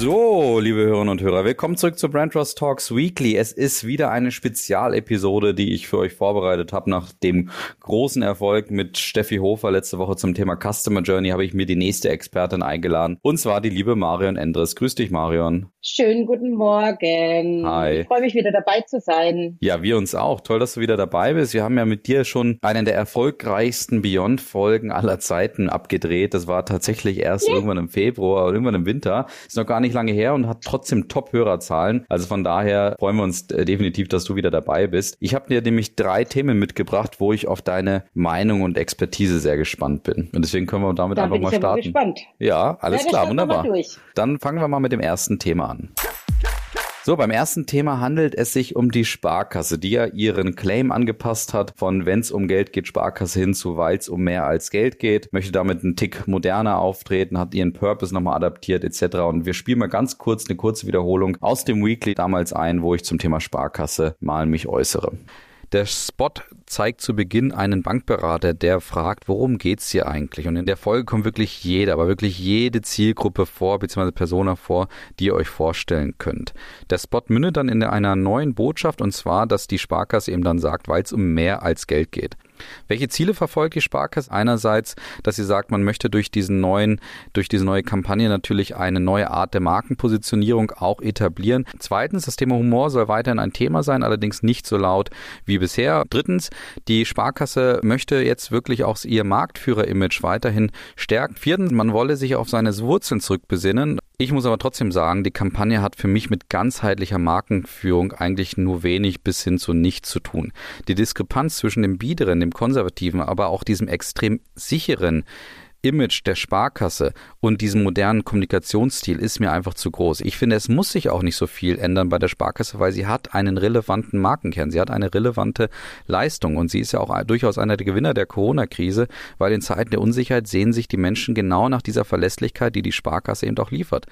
So, liebe Hörerinnen und Hörer, willkommen zurück zu Brand Trust Talks Weekly. Es ist wieder eine Spezialepisode, die ich für euch vorbereitet habe. Nach dem großen Erfolg mit Steffi Hofer letzte Woche zum Thema Customer Journey habe ich mir die nächste Expertin eingeladen. Und zwar die liebe Marion Endres. Grüß dich, Marion. Schönen guten Morgen. Hi. Ich freue mich wieder dabei zu sein. Ja, wir uns auch. Toll, dass du wieder dabei bist. Wir haben ja mit dir schon einen der erfolgreichsten Beyond-Folgen aller Zeiten abgedreht. Das war tatsächlich erst ja. irgendwann im Februar oder irgendwann im Winter. Ist noch gar nicht lange her und hat trotzdem Top-Hörerzahlen. Also von daher freuen wir uns äh, definitiv, dass du wieder dabei bist. Ich habe dir nämlich drei Themen mitgebracht, wo ich auf deine Meinung und Expertise sehr gespannt bin. Und deswegen können wir damit da einfach mal starten. Gespannt. Ja, alles ja, klar, wunderbar. Dann fangen wir mal mit dem ersten Thema an. So, beim ersten Thema handelt es sich um die Sparkasse, die ja ihren Claim angepasst hat von wenn es um Geld geht, Sparkasse hin zu weil es um mehr als Geld geht, möchte damit einen Tick moderner auftreten, hat ihren Purpose nochmal adaptiert etc. Und wir spielen mal ganz kurz eine kurze Wiederholung aus dem Weekly damals ein, wo ich zum Thema Sparkasse mal mich äußere. Der Spot zeigt zu Beginn einen Bankberater, der fragt, worum geht's hier eigentlich? Und in der Folge kommt wirklich jeder, aber wirklich jede Zielgruppe vor, beziehungsweise Persona vor, die ihr euch vorstellen könnt. Der Spot mündet dann in einer neuen Botschaft und zwar, dass die Sparkasse eben dann sagt, weil es um mehr als Geld geht. Welche Ziele verfolgt die Sparkasse? Einerseits, dass sie sagt, man möchte durch diesen neuen, durch diese neue Kampagne natürlich eine neue Art der Markenpositionierung auch etablieren. Zweitens, das Thema Humor soll weiterhin ein Thema sein, allerdings nicht so laut wie bisher. Drittens, die Sparkasse möchte jetzt wirklich auch ihr Marktführer-Image weiterhin stärken. Viertens, man wolle sich auf seine Wurzeln zurückbesinnen. Ich muss aber trotzdem sagen, die Kampagne hat für mich mit ganzheitlicher Markenführung eigentlich nur wenig bis hin zu nichts zu tun. Die Diskrepanz zwischen dem biederen, dem konservativen, aber auch diesem extrem sicheren Image der Sparkasse und diesem modernen Kommunikationsstil ist mir einfach zu groß. Ich finde, es muss sich auch nicht so viel ändern bei der Sparkasse, weil sie hat einen relevanten Markenkern. Sie hat eine relevante Leistung und sie ist ja auch durchaus einer der Gewinner der Corona-Krise, weil in Zeiten der Unsicherheit sehen sich die Menschen genau nach dieser Verlässlichkeit, die die Sparkasse eben auch liefert.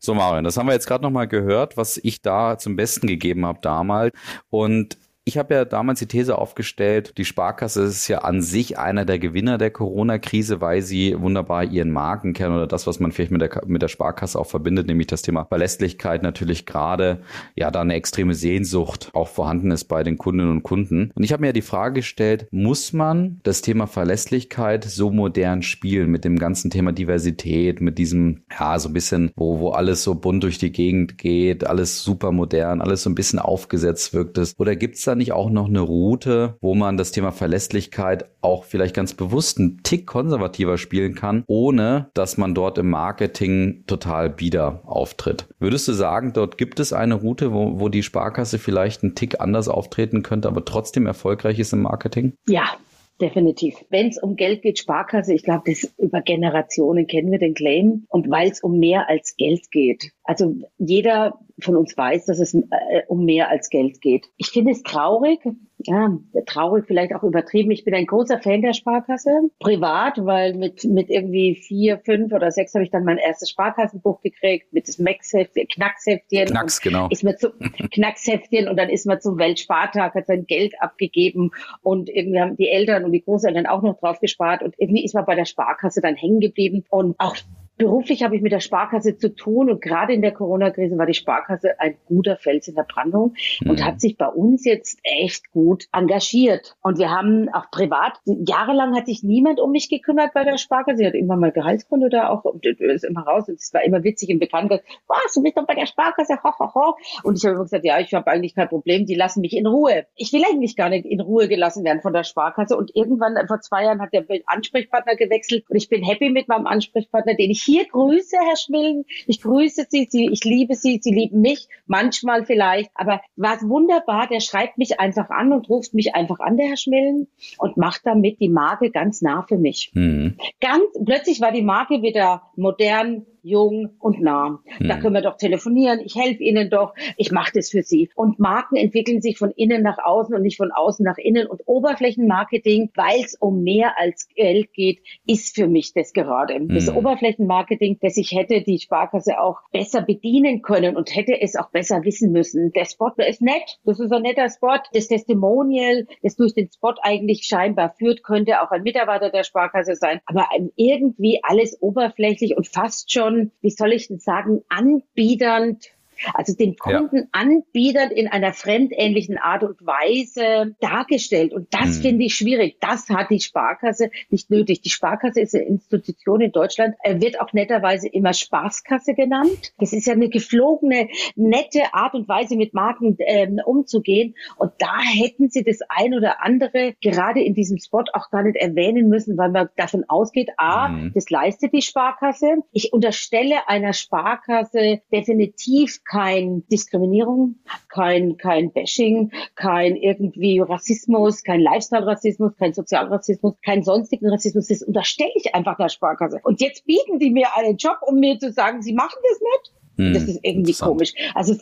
So, Marion, das haben wir jetzt gerade nochmal gehört, was ich da zum Besten gegeben habe damals. Und ich habe ja damals die These aufgestellt, die Sparkasse ist ja an sich einer der Gewinner der Corona-Krise, weil sie wunderbar ihren Markenkern oder das, was man vielleicht mit der, mit der Sparkasse auch verbindet, nämlich das Thema Verlässlichkeit natürlich gerade, ja, da eine extreme Sehnsucht auch vorhanden ist bei den Kundinnen und Kunden. Und ich habe mir ja die Frage gestellt, muss man das Thema Verlässlichkeit so modern spielen mit dem ganzen Thema Diversität, mit diesem, ja, so ein bisschen, wo, wo alles so bunt durch die Gegend geht, alles super modern, alles so ein bisschen aufgesetzt wirkt es? Oder gibt es da nicht auch noch eine Route, wo man das Thema Verlässlichkeit auch vielleicht ganz bewusst einen Tick konservativer spielen kann, ohne dass man dort im Marketing total bieder auftritt? Würdest du sagen, dort gibt es eine Route, wo, wo die Sparkasse vielleicht einen Tick anders auftreten könnte, aber trotzdem erfolgreich ist im Marketing? Ja, Definitiv. Wenn es um Geld geht, Sparkasse, ich glaube, das über Generationen kennen wir den Claim. Und weil es um mehr als Geld geht. Also jeder von uns weiß, dass es äh, um mehr als Geld geht. Ich finde es traurig, ja, traurig vielleicht auch übertrieben. Ich bin ein großer Fan der Sparkasse, privat, weil mit, mit irgendwie vier, fünf oder sechs habe ich dann mein erstes Sparkassenbuch gekriegt, mit das Max-Heftchen, Knacksheftchen. Knacks, genau. Ist mir zu, Knacksheftchen und dann ist man zum Weltspartag, hat sein Geld abgegeben und irgendwie haben die Eltern und die Großeltern auch noch drauf gespart und irgendwie ist man bei der Sparkasse dann hängen geblieben und auch Beruflich habe ich mit der Sparkasse zu tun und gerade in der Corona-Krise war die Sparkasse ein guter Fels in der Brandung mhm. und hat sich bei uns jetzt echt gut engagiert. Und wir haben auch privat, jahrelang hat sich niemand um mich gekümmert bei der Sparkasse. Sie hat immer mal Gehaltskonto da auch und ist immer raus und es war immer witzig und bekannt. Was, du bist doch bei der Sparkasse, ho, ho, ho. Und ich habe immer gesagt, ja, ich habe eigentlich kein Problem, die lassen mich in Ruhe. Ich will eigentlich gar nicht in Ruhe gelassen werden von der Sparkasse. Und irgendwann, vor zwei Jahren, hat der Ansprechpartner gewechselt und ich bin happy mit meinem Ansprechpartner, den ich hier grüße, Herr Schmillen. Ich grüße Sie, Sie, ich liebe Sie, Sie lieben mich, manchmal vielleicht. Aber war es wunderbar, der schreibt mich einfach an und ruft mich einfach an, der Herr Schmillen, und macht damit die Marke ganz nah für mich. Mhm. Ganz plötzlich war die Marke wieder modern, jung und nah. Hm. Da können wir doch telefonieren. Ich helfe Ihnen doch. Ich mache das für Sie. Und Marken entwickeln sich von innen nach außen und nicht von außen nach innen. Und Oberflächenmarketing, weil es um mehr als Geld geht, ist für mich das gerade. Hm. Das Oberflächenmarketing, das ich hätte die Sparkasse auch besser bedienen können und hätte es auch besser wissen müssen. Der Spot ist nett. Das ist ein netter Spot. Das Testimonial, das durch den Spot eigentlich scheinbar führt, könnte auch ein Mitarbeiter der Sparkasse sein. Aber irgendwie alles oberflächlich und fast schon, wie soll ich denn sagen, anbiedernd also den Kunden anbietern in einer fremdähnlichen Art und Weise dargestellt. Und das hm. finde ich schwierig. Das hat die Sparkasse nicht nötig. Die Sparkasse ist eine Institution in Deutschland, er wird auch netterweise immer Spaßkasse genannt. Das ist ja eine geflogene, nette Art und Weise, mit Marken ähm, umzugehen. Und da hätten sie das ein oder andere gerade in diesem Spot auch gar nicht erwähnen müssen, weil man davon ausgeht, a, hm. das leistet die Sparkasse. Ich unterstelle einer Sparkasse definitiv kein Diskriminierung, kein, kein Bashing, kein irgendwie Rassismus, kein Lifestyle-Rassismus, kein Sozialrassismus, kein sonstigen Rassismus. Das unterstelle ich einfach der Sparkasse. Und jetzt bieten die mir einen Job, um mir zu sagen, sie machen das nicht. Hm, das ist irgendwie komisch. Also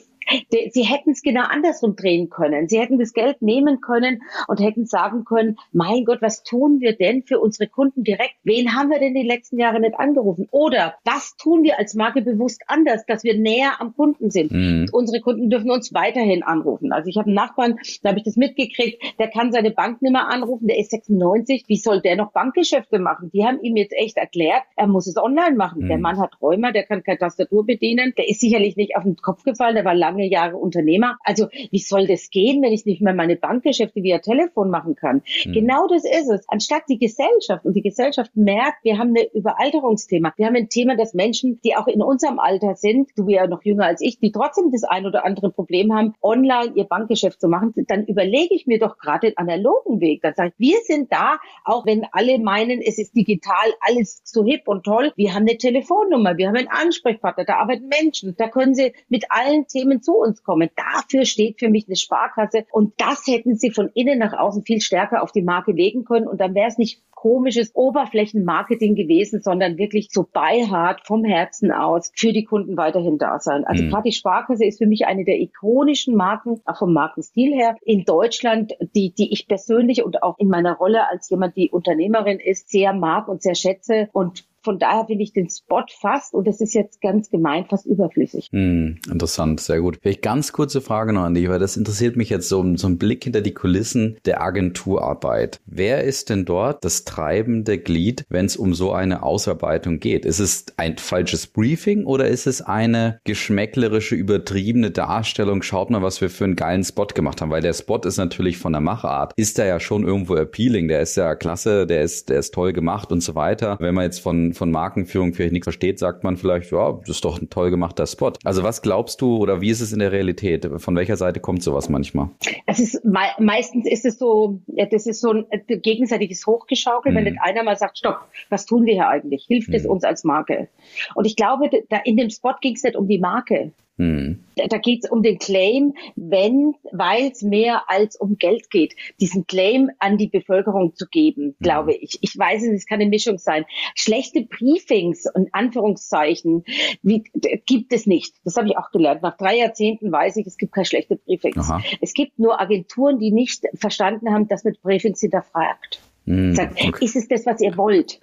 Sie hätten es genau andersrum drehen können. Sie hätten das Geld nehmen können und hätten sagen können, mein Gott, was tun wir denn für unsere Kunden direkt? Wen haben wir denn die letzten Jahre nicht angerufen? Oder was tun wir als Marke bewusst anders, dass wir näher am Kunden sind? Mhm. Unsere Kunden dürfen uns weiterhin anrufen. Also ich habe einen Nachbarn, da habe ich das mitgekriegt, der kann seine Bank nicht mehr anrufen, der ist 96. Wie soll der noch Bankgeschäfte machen? Die haben ihm jetzt echt erklärt, er muss es online machen. Mhm. Der Mann hat Rheuma, der kann keine Tastatur bedienen, der ist sicherlich nicht auf den Kopf gefallen, der war lange lange Jahre Unternehmer. Also wie soll das gehen, wenn ich nicht mehr meine Bankgeschäfte via Telefon machen kann? Mhm. Genau das ist es. Anstatt die Gesellschaft und die Gesellschaft merkt, wir haben ein Überalterungsthema. Wir haben ein Thema, dass Menschen, die auch in unserem Alter sind, du ja noch jünger als ich, die trotzdem das ein oder andere Problem haben, online ihr Bankgeschäft zu machen, dann überlege ich mir doch gerade den analogen Weg. Dann sage ich, wir sind da, auch wenn alle meinen, es ist digital alles so hip und toll. Wir haben eine Telefonnummer, wir haben einen Ansprechpartner, da arbeiten Menschen, da können sie mit allen Themen zu uns kommen. Dafür steht für mich eine Sparkasse und das hätten sie von innen nach außen viel stärker auf die Marke legen können und dann wäre es nicht komisches Oberflächenmarketing gewesen, sondern wirklich so beihart vom Herzen aus für die Kunden weiterhin da sein. Also mhm. gerade die Sparkasse ist für mich eine der ikonischen Marken, auch vom Markenstil her, in Deutschland, die, die ich persönlich und auch in meiner Rolle als jemand, die Unternehmerin ist, sehr mag und sehr schätze und von daher finde ich den Spot fast, und das ist jetzt ganz gemein, fast überflüssig. Hm, interessant, sehr gut. Vielleicht ganz kurze Frage noch an dich, weil das interessiert mich jetzt so, so ein Blick hinter die Kulissen der Agenturarbeit. Wer ist denn dort das treibende Glied, wenn es um so eine Ausarbeitung geht? Ist es ein falsches Briefing oder ist es eine geschmäcklerische, übertriebene Darstellung? Schaut mal, was wir für einen geilen Spot gemacht haben, weil der Spot ist natürlich von der Machart, ist da ja schon irgendwo appealing, der ist ja klasse, der ist, der ist toll gemacht und so weiter. Wenn man jetzt von von Markenführung vielleicht nichts versteht, sagt man vielleicht, ja, das ist doch ein toll gemachter Spot. Also was glaubst du oder wie ist es in der Realität? Von welcher Seite kommt sowas manchmal? Es ist me meistens ist es so, ja, das ist so ein äh, gegenseitiges Hochgeschaukel, mhm. wenn nicht einer mal sagt, stopp, was tun wir hier eigentlich? Hilft mhm. es uns als Marke? Und ich glaube, da in dem Spot ging es nicht um die Marke. Hm. Da geht es um den Claim, wenn, weil es mehr als um Geld geht, diesen Claim an die Bevölkerung zu geben, hm. glaube ich. Ich weiß es, es kann eine Mischung sein. Schlechte Briefings und Anführungszeichen wie, gibt es nicht. Das habe ich auch gelernt. Nach drei Jahrzehnten weiß ich, es gibt keine schlechte Briefings. Aha. Es gibt nur Agenturen, die nicht verstanden haben, dass mit Briefings hinterfragt. Hm, Sagt, okay. ist es das, was ihr wollt?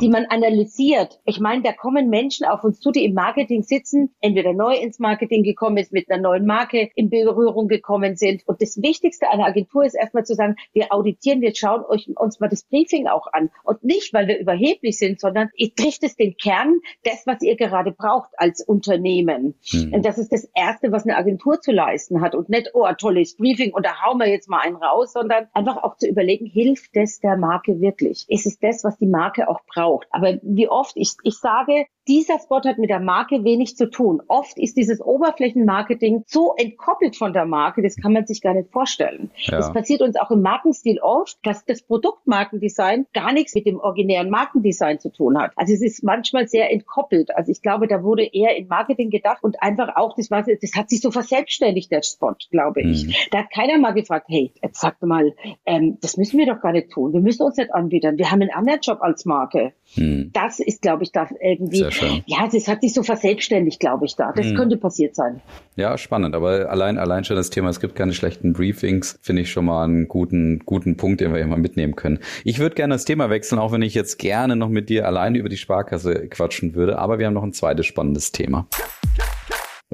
Die man analysiert. Ich meine, da kommen Menschen auf uns zu, die im Marketing sitzen, entweder neu ins Marketing gekommen ist, mit einer neuen Marke in Berührung gekommen sind. Und das Wichtigste einer Agentur ist erstmal zu sagen, wir auditieren, wir schauen euch, uns mal das Briefing auch an. Und nicht, weil wir überheblich sind, sondern ihr trifft es den Kern des, was ihr gerade braucht als Unternehmen. Hm. Und das ist das Erste, was eine Agentur zu leisten hat. Und nicht, oh, ein tolles Briefing und da hauen wir jetzt mal einen raus, sondern einfach auch zu überlegen, hilft das der der Marke wirklich? Ist es das, was die Marke auch braucht? Aber wie oft, ich, ich sage, dieser Spot hat mit der Marke wenig zu tun. Oft ist dieses Oberflächenmarketing so entkoppelt von der Marke, das kann man sich gar nicht vorstellen. Ja. Das passiert uns auch im Markenstil oft, dass das Produktmarkendesign gar nichts mit dem originären Markendesign zu tun hat. Also es ist manchmal sehr entkoppelt. Also ich glaube, da wurde eher in Marketing gedacht und einfach auch, das war, das hat sich so verselbstständigt, der Spot, glaube ich. Mhm. Da hat keiner mal gefragt, hey, jetzt sag mal, ähm, das müssen wir doch gar nicht tun. Wir müssen uns nicht anbieten. Wir haben einen anderen Job als Marke. Mhm. Das ist, glaube ich, da irgendwie schön. Ja, das hat sich so verselbstständigt, glaube ich, da. Das hm. könnte passiert sein. Ja, spannend. Aber allein, allein schon das Thema, es gibt keine schlechten Briefings, finde ich schon mal einen guten, guten Punkt, den wir hier mal mitnehmen können. Ich würde gerne das Thema wechseln, auch wenn ich jetzt gerne noch mit dir alleine über die Sparkasse quatschen würde. Aber wir haben noch ein zweites spannendes Thema.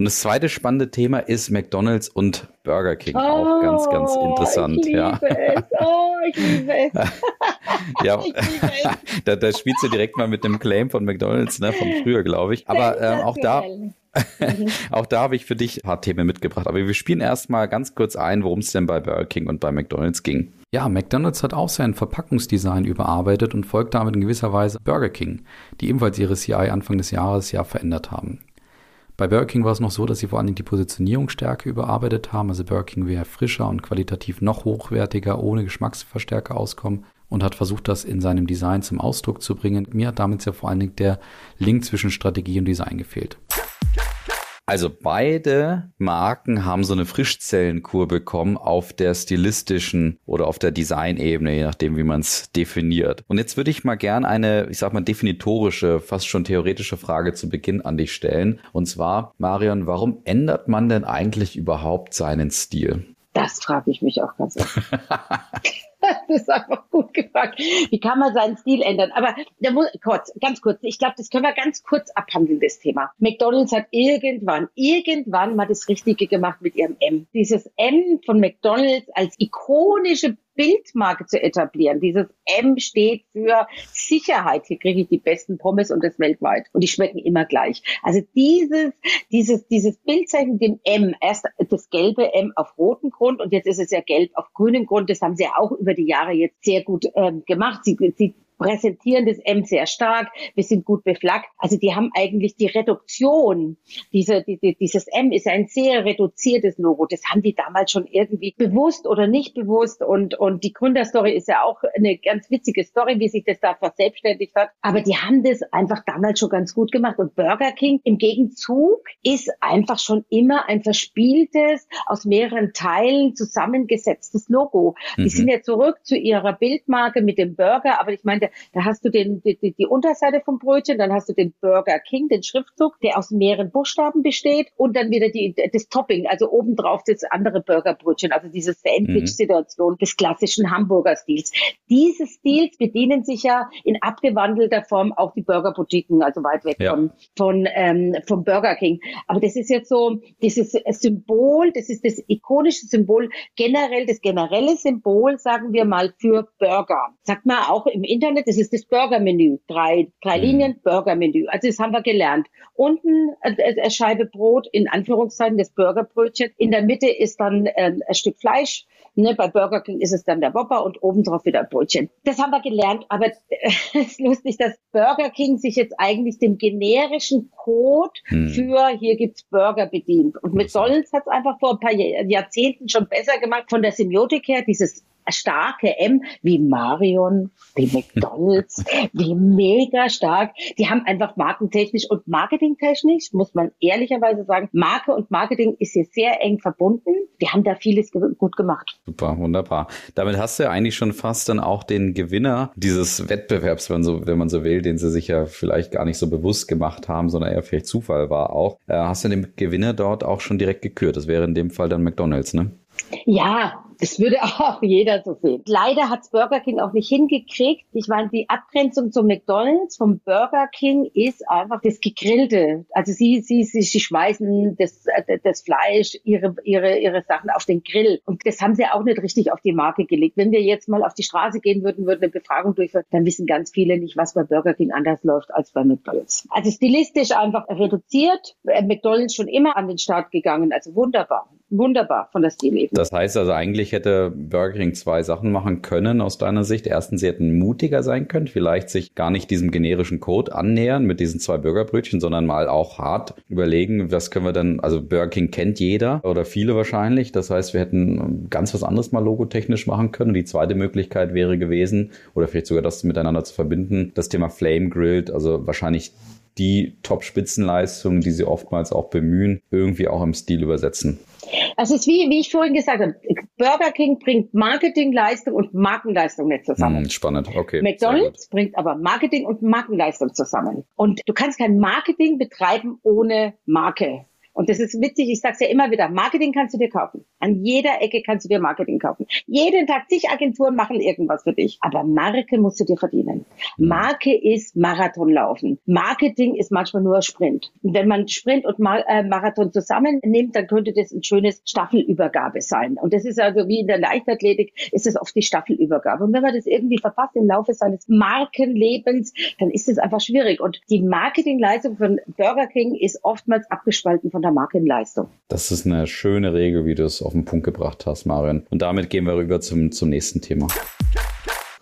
Und das zweite spannende Thema ist McDonald's und Burger King. Oh, auch ganz, ganz oh, interessant. Ich liebe ja. es. Oh, ich liebe es. ja, da, da spielst du direkt mal mit dem Claim von McDonald's, ne, von früher, glaube ich. Aber äh, auch da. auch da habe ich für dich ein paar Themen mitgebracht. Aber wir spielen erstmal ganz kurz ein, worum es denn bei Burger King und bei McDonald's ging. Ja, McDonald's hat auch sein Verpackungsdesign überarbeitet und folgt damit in gewisser Weise Burger King, die ebenfalls ihre CI Anfang des Jahres ja verändert haben. Bei Burger King war es noch so, dass sie vor allen Dingen die Positionierungsstärke überarbeitet haben. Also Burger King wäre frischer und qualitativ noch hochwertiger, ohne Geschmacksverstärker auskommen und hat versucht, das in seinem Design zum Ausdruck zu bringen. Mir hat damit ja vor allen Dingen der Link zwischen Strategie und Design gefehlt. Also beide Marken haben so eine Frischzellenkur bekommen auf der stilistischen oder auf der Designebene, je nachdem, wie man es definiert. Und jetzt würde ich mal gern eine, ich sag mal, definitorische, fast schon theoretische Frage zu Beginn an dich stellen. Und zwar, Marion, warum ändert man denn eigentlich überhaupt seinen Stil? Das frage ich mich auch ganz oft. das ist einfach gut gefragt. Wie kann man seinen Stil ändern? Aber da muss, kurz, ganz kurz, ich glaube, das können wir ganz kurz abhandeln, das Thema. McDonalds hat irgendwann, irgendwann mal das Richtige gemacht mit ihrem M. Dieses M von McDonalds als ikonische Bildmarke zu etablieren. Dieses M steht für Sicherheit. Hier kriege ich die besten Pommes und das weltweit. Und die schmecken immer gleich. Also dieses, dieses, dieses Bildzeichen, dem M, erst das gelbe M auf rotem Grund und jetzt ist es ja gelb auf grünem Grund. Das haben sie ja auch über die Jahre jetzt sehr gut ähm, gemacht. Sie, sie präsentieren das M sehr stark, wir sind gut beflaggt. Also die haben eigentlich die Reduktion, diese, die, dieses M ist ein sehr reduziertes Logo. Das haben die damals schon irgendwie bewusst oder nicht bewusst. Und, und die Gründerstory ist ja auch eine ganz witzige Story, wie sich das da verselbstständigt hat. Aber die haben das einfach damals schon ganz gut gemacht. Und Burger King im Gegenzug ist einfach schon immer ein verspieltes, aus mehreren Teilen zusammengesetztes Logo. Mhm. Die sind ja zurück zu ihrer Bildmarke mit dem Burger, aber ich meine, da hast du den, die, die Unterseite vom Brötchen, dann hast du den Burger King, den Schriftzug, der aus mehreren Buchstaben besteht und dann wieder die, das Topping, also obendrauf das andere Burgerbrötchen, also diese Sandwich-Situation mhm. des klassischen Hamburger Stils. Diese Stils bedienen sich ja in abgewandelter Form auch die Burgerboutiquen, also weit weg ja. von, von ähm, vom Burger King. Aber das ist jetzt so dieses Symbol, das ist das ikonische Symbol, generell das generelle Symbol, sagen wir mal, für Burger. Sagt man auch im Internet das ist das Burgermenü. Drei, drei mhm. Linien Burgermenü. Also das haben wir gelernt. Unten äh, äh, eine Scheibe Brot, in Anführungszeichen das Burgerbrötchen. In der Mitte ist dann äh, ein Stück Fleisch. Ne, bei Burger King ist es dann der Whopper und obendrauf wieder ein Brötchen. Das haben wir gelernt, aber äh, es ist lustig, dass Burger King sich jetzt eigentlich dem generischen Code hm. für hier gibt's Burger bedient. Und mit Solens hat es einfach vor ein paar Jahrzehnten schon besser gemacht von der Semiotik her, dieses starke M wie Marion, wie McDonalds, wie mega stark. Die haben einfach markentechnisch und marketingtechnisch, muss man ehrlicherweise sagen, Marke und Marketing ist hier sehr eng verbunden. Die haben da vieles gut gemacht. Super, wunderbar. Damit hast du ja eigentlich schon fast dann auch den Gewinner dieses Wettbewerbs, wenn, so, wenn man so will, den sie sich ja vielleicht gar nicht so bewusst gemacht haben, sondern eher vielleicht Zufall war auch. Äh, hast du den Gewinner dort auch schon direkt gekürt? Das wäre in dem Fall dann McDonalds, ne? Ja, das würde auch jeder so sehen. Leider hat's Burger King auch nicht hingekriegt. Ich meine, die Abgrenzung zum McDonald's vom Burger King ist einfach das Gegrillte. Also sie, sie, sie, sie schmeißen das, das Fleisch, ihre, ihre, ihre Sachen auf den Grill. Und das haben sie auch nicht richtig auf die Marke gelegt. Wenn wir jetzt mal auf die Straße gehen würden, würden eine Befragung durchführen, dann wissen ganz viele nicht, was bei Burger King anders läuft als bei McDonald's. Also stilistisch einfach reduziert. McDonald's schon immer an den Start gegangen. Also wunderbar wunderbar von der Stilebene. Das heißt also, eigentlich hätte Burger King zwei Sachen machen können aus deiner Sicht. Erstens, sie hätten mutiger sein können, vielleicht sich gar nicht diesem generischen Code annähern mit diesen zwei Burgerbrötchen, sondern mal auch hart überlegen, was können wir denn, also Burger King kennt jeder oder viele wahrscheinlich. Das heißt, wir hätten ganz was anderes mal logotechnisch machen können. Die zweite Möglichkeit wäre gewesen, oder vielleicht sogar das miteinander zu verbinden, das Thema Flame Grilled, also wahrscheinlich die Top-Spitzenleistungen, die sie oftmals auch bemühen, irgendwie auch im Stil übersetzen. Also es ist wie, wie ich vorhin gesagt habe, Burger King bringt Marketingleistung und Markenleistung nicht zusammen. Hm, spannend, okay. McDonald's bringt aber Marketing und Markenleistung zusammen. Und du kannst kein Marketing betreiben ohne Marke. Und das ist witzig, ich sage es ja immer wieder, Marketing kannst du dir kaufen. An jeder Ecke kannst du dir Marketing kaufen. Jeden Tag zig Agenturen machen irgendwas für dich. Aber Marke musst du dir verdienen. Mhm. Marke ist Marathonlaufen. Marketing ist manchmal nur Sprint. Und wenn man Sprint und Mar äh, Marathon zusammennimmt, dann könnte das ein schönes Staffelübergabe sein. Und das ist also wie in der Leichtathletik, ist es oft die Staffelübergabe. Und wenn man das irgendwie verpasst im Laufe seines Markenlebens, dann ist es einfach schwierig. Und die Marketingleistung von Burger King ist oftmals abgespalten von der Markenleistung. Das ist eine schöne Regel, wie du es auf den Punkt gebracht hast, Marion. Und damit gehen wir rüber zum, zum nächsten Thema.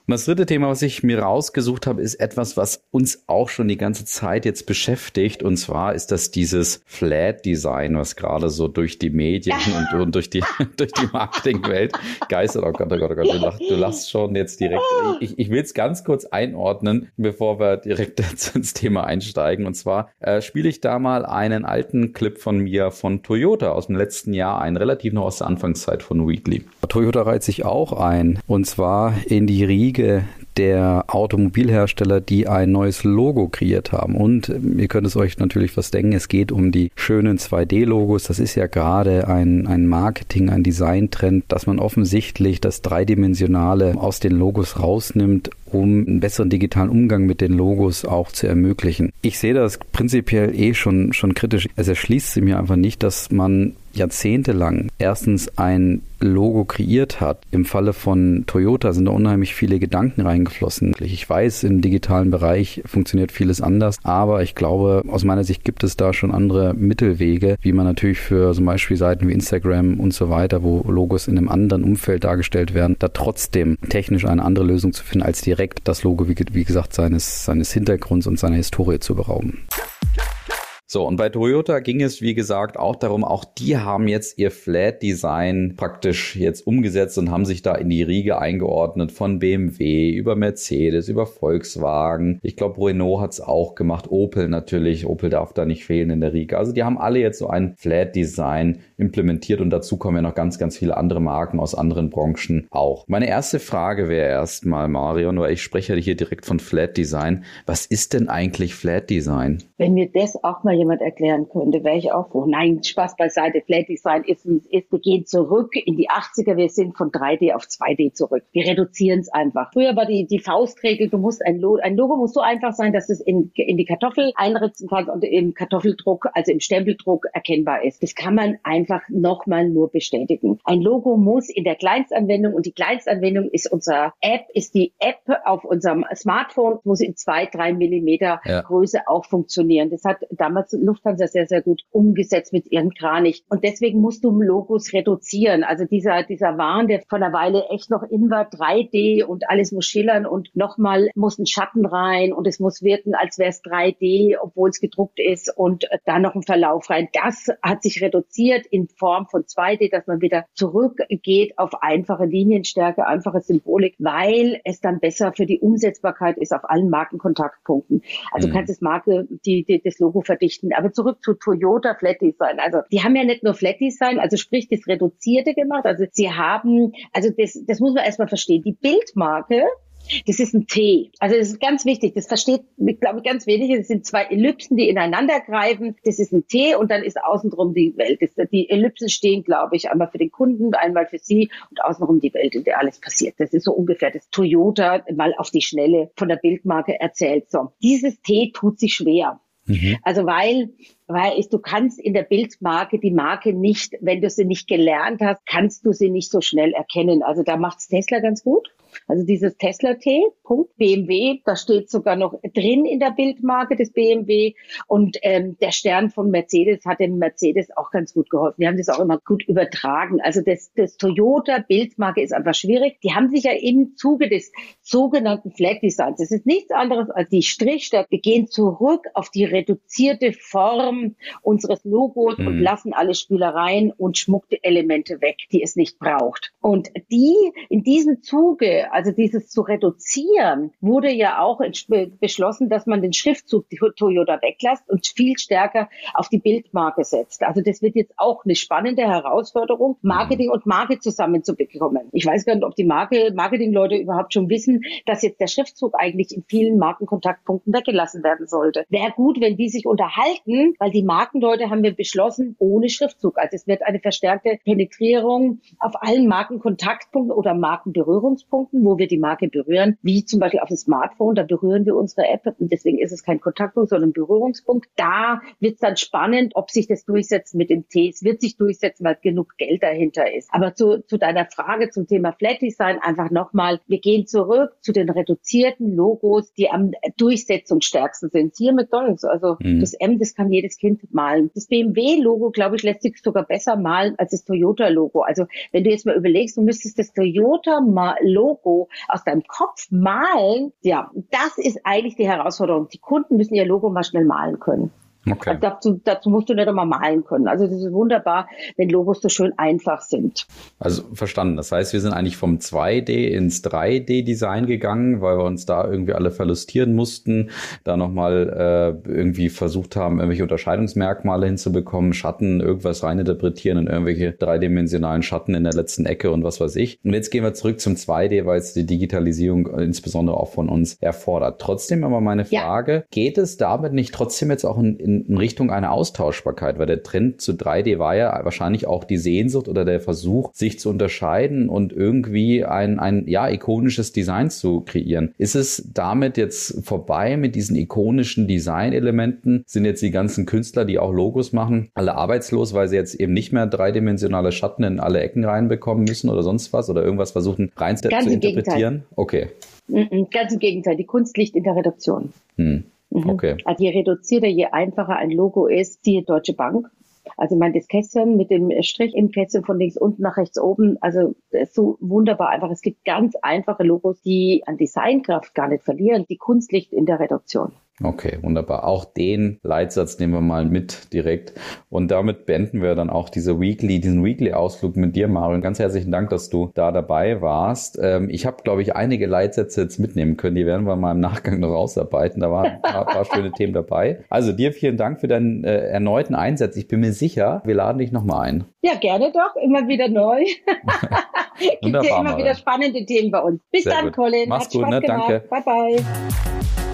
Und das dritte Thema, was ich mir rausgesucht habe, ist etwas, was uns auch schon die ganze Zeit jetzt beschäftigt. Und zwar ist das dieses Flat-Design, was gerade so durch die Medien und, und durch die, durch die Marketingwelt geistert. Oh Gott, oh Gott, oh Gott, du lachst, du lachst schon jetzt direkt. Ich, ich will es ganz kurz einordnen, bevor wir direkt ins Thema einsteigen. Und zwar äh, spiele ich da mal einen alten Clip von mir von Toyota aus dem letzten Jahr ein, relativ noch aus der Anfangszeit von Weekly. Toyota reiht sich auch ein. Und zwar in die Riege Riege der Automobilhersteller, die ein neues Logo kreiert haben. Und ihr könnt es euch natürlich was denken, es geht um die schönen 2D-Logos. Das ist ja gerade ein, ein Marketing, ein Design-Trend, dass man offensichtlich das Dreidimensionale aus den Logos rausnimmt, um einen besseren digitalen Umgang mit den Logos auch zu ermöglichen. Ich sehe das prinzipiell eh schon, schon kritisch. Es erschließt sich mir einfach nicht, dass man jahrzehntelang erstens ein Logo kreiert hat. Im Falle von Toyota sind da unheimlich viele Gedanken reingeflossen. Ich weiß, im digitalen Bereich funktioniert vieles anders, aber ich glaube, aus meiner Sicht gibt es da schon andere Mittelwege, wie man natürlich für zum Beispiel Seiten wie Instagram und so weiter, wo Logos in einem anderen Umfeld dargestellt werden, da trotzdem technisch eine andere Lösung zu finden, als direkt das Logo, wie, wie gesagt, seines, seines Hintergrunds und seiner Historie zu berauben. So, und bei Toyota ging es, wie gesagt, auch darum, auch die haben jetzt ihr Flat-Design praktisch jetzt umgesetzt und haben sich da in die Riege eingeordnet von BMW über Mercedes, über Volkswagen. Ich glaube, Renault hat es auch gemacht, Opel natürlich. Opel darf da nicht fehlen in der Riege. Also die haben alle jetzt so ein Flat-Design implementiert und dazu kommen ja noch ganz, ganz viele andere Marken aus anderen Branchen auch. Meine erste Frage wäre erstmal, Marion, weil ich spreche hier direkt von Flat Design. Was ist denn eigentlich Flat Design? Wenn mir das auch mal jemand erklären könnte, wäre ich auch froh. Nein, Spaß beiseite. Flat Design ist, wie es ist. Wir gehen zurück in die 80er. Wir sind von 3D auf 2D zurück. Wir reduzieren es einfach. Früher war die, die Faustregel, du musst ein Logo, ein Logo muss so einfach sein, dass es in, in die Kartoffel einritzen kannst und im Kartoffeldruck, also im Stempeldruck erkennbar ist. Das kann man einfach nochmal nur bestätigen. Ein Logo muss in der Kleinstanwendung und die Kleinstanwendung ist unser App, ist die App auf unserem Smartphone, muss in zwei, drei Millimeter ja. Größe auch funktionieren. Das hat damals Lufthansa sehr, sehr gut umgesetzt mit ihren Kranich. Und deswegen musst du Logos reduzieren. Also dieser, dieser Wahn, der von einer Weile echt noch in war, 3D und alles muss schillern und nochmal muss ein Schatten rein und es muss wirken, als wäre es 3D, obwohl es gedruckt ist und da noch ein Verlauf rein. Das hat sich reduziert in Form von 2D, dass man wieder zurückgeht auf einfache Linienstärke, einfache Symbolik, weil es dann besser für die Umsetzbarkeit ist auf allen Markenkontaktpunkten. Also mhm. kannst das Marke, die, die das Logo verdichten. Aber zurück zu Toyota Flat Design. Also die haben ja nicht nur Flat Design, also sprich das Reduzierte gemacht. Also sie haben, also das, das muss man erstmal verstehen. Die Bildmarke das ist ein T. Also das ist ganz wichtig. Das versteht, glaube ich, ganz wenig. Es sind zwei Ellipsen, die ineinander greifen. Das ist ein T und dann ist außenrum die Welt. Das, die Ellipsen stehen, glaube ich, einmal für den Kunden, einmal für Sie und außenrum die Welt, in der alles passiert. Das ist so ungefähr das Toyota mal auf die Schnelle von der Bildmarke erzählt. So, dieses T tut sich schwer. Mhm. Also weil, weil ich, du kannst in der Bildmarke die Marke nicht, wenn du sie nicht gelernt hast, kannst du sie nicht so schnell erkennen. Also da macht's Tesla ganz gut. Also dieses Tesla T, Punkt, BMW, da steht sogar noch drin in der Bildmarke des BMW und ähm, der Stern von Mercedes hat dem Mercedes auch ganz gut geholfen. Die haben das auch immer gut übertragen. Also das, das Toyota Bildmarke ist einfach schwierig. Die haben sich ja im Zuge des sogenannten Flat Designs, das ist nichts anderes als die Strichstärke. Wir gehen zurück auf die reduzierte Form unseres Logos mhm. und lassen alle Spielereien und schmuckte Elemente weg, die es nicht braucht. Und die in diesem Zuge also dieses zu reduzieren, wurde ja auch beschlossen, dass man den Schriftzug Toyota weglässt und viel stärker auf die Bildmarke setzt. Also das wird jetzt auch eine spannende Herausforderung, Marketing und Marke zusammenzubekommen. Ich weiß gar nicht, ob die Marke, Marketingleute überhaupt schon wissen, dass jetzt der Schriftzug eigentlich in vielen Markenkontaktpunkten weggelassen werden sollte. Wäre gut, wenn die sich unterhalten, weil die Markenleute haben wir beschlossen, ohne Schriftzug. Also es wird eine verstärkte Penetrierung auf allen Markenkontaktpunkten oder Markenberührungspunkten, wo wir die Marke berühren, wie zum Beispiel auf dem Smartphone, da berühren wir unsere App und deswegen ist es kein Kontaktpunkt, sondern Berührungspunkt. Da wird es dann spannend, ob sich das durchsetzt mit dem T. Es wird sich durchsetzen, weil genug Geld dahinter ist. Aber zu, zu deiner Frage zum Thema Flat Design einfach nochmal, wir gehen zurück zu den reduzierten Logos, die am durchsetzungsstärksten sind. Hier McDonalds, also mhm. das M, das kann jedes Kind malen. Das BMW-Logo, glaube ich, lässt sich sogar besser malen als das Toyota-Logo. Also wenn du jetzt mal überlegst, du müsstest das Toyota-Logo aus deinem Kopf malen, ja, das ist eigentlich die Herausforderung. Die Kunden müssen ihr Logo mal schnell malen können. Okay. Also dazu, dazu, musst du nicht einmal malen können. Also das ist wunderbar, wenn Logos so schön einfach sind. Also verstanden. Das heißt, wir sind eigentlich vom 2D ins 3D-Design gegangen, weil wir uns da irgendwie alle verlustieren mussten, da nochmal äh, irgendwie versucht haben, irgendwelche Unterscheidungsmerkmale hinzubekommen, Schatten, irgendwas reininterpretieren in irgendwelche dreidimensionalen Schatten in der letzten Ecke und was weiß ich. Und jetzt gehen wir zurück zum 2D, weil es die Digitalisierung insbesondere auch von uns erfordert. Trotzdem aber meine Frage, ja. geht es damit nicht trotzdem jetzt auch in, in in, Richtung einer Austauschbarkeit, weil der Trend zu 3D war ja wahrscheinlich auch die Sehnsucht oder der Versuch, sich zu unterscheiden und irgendwie ein, ein ja, ikonisches Design zu kreieren. Ist es damit jetzt vorbei mit diesen ikonischen Designelementen? Sind jetzt die ganzen Künstler, die auch Logos machen, alle arbeitslos, weil sie jetzt eben nicht mehr dreidimensionale Schatten in alle Ecken reinbekommen müssen oder sonst was oder irgendwas versuchen rein zu interpretieren? Okay. Ganz im Gegenteil, die Kunst liegt in der Reduktion. Hm. Mhm. Okay. Also je reduzierter, je einfacher ein Logo ist, siehe Deutsche Bank. Also ich meine, das Kästchen mit dem Strich im Kästchen von links unten nach rechts oben, also ist so wunderbar einfach. Es gibt ganz einfache Logos, die an Designkraft gar nicht verlieren. Die Kunst liegt in der Reduktion. Okay, wunderbar. Auch den Leitsatz nehmen wir mal mit direkt. Und damit beenden wir dann auch diese Weekly, diesen Weekly-Ausflug mit dir, Marion. Ganz herzlichen Dank, dass du da dabei warst. Ähm, ich habe, glaube ich, einige Leitsätze jetzt mitnehmen können. Die werden wir mal im Nachgang noch ausarbeiten. Da waren ein paar, paar schöne Themen dabei. Also dir vielen Dank für deinen äh, erneuten Einsatz. Ich bin mir sicher, wir laden dich nochmal ein. Ja, gerne doch. Immer wieder neu. Gibt ja immer wieder spannende Themen bei uns. Bis Sehr dann, gut. Colin. Mach's Hat gut, Spaß ne? Gemacht. Danke. Bye, bye.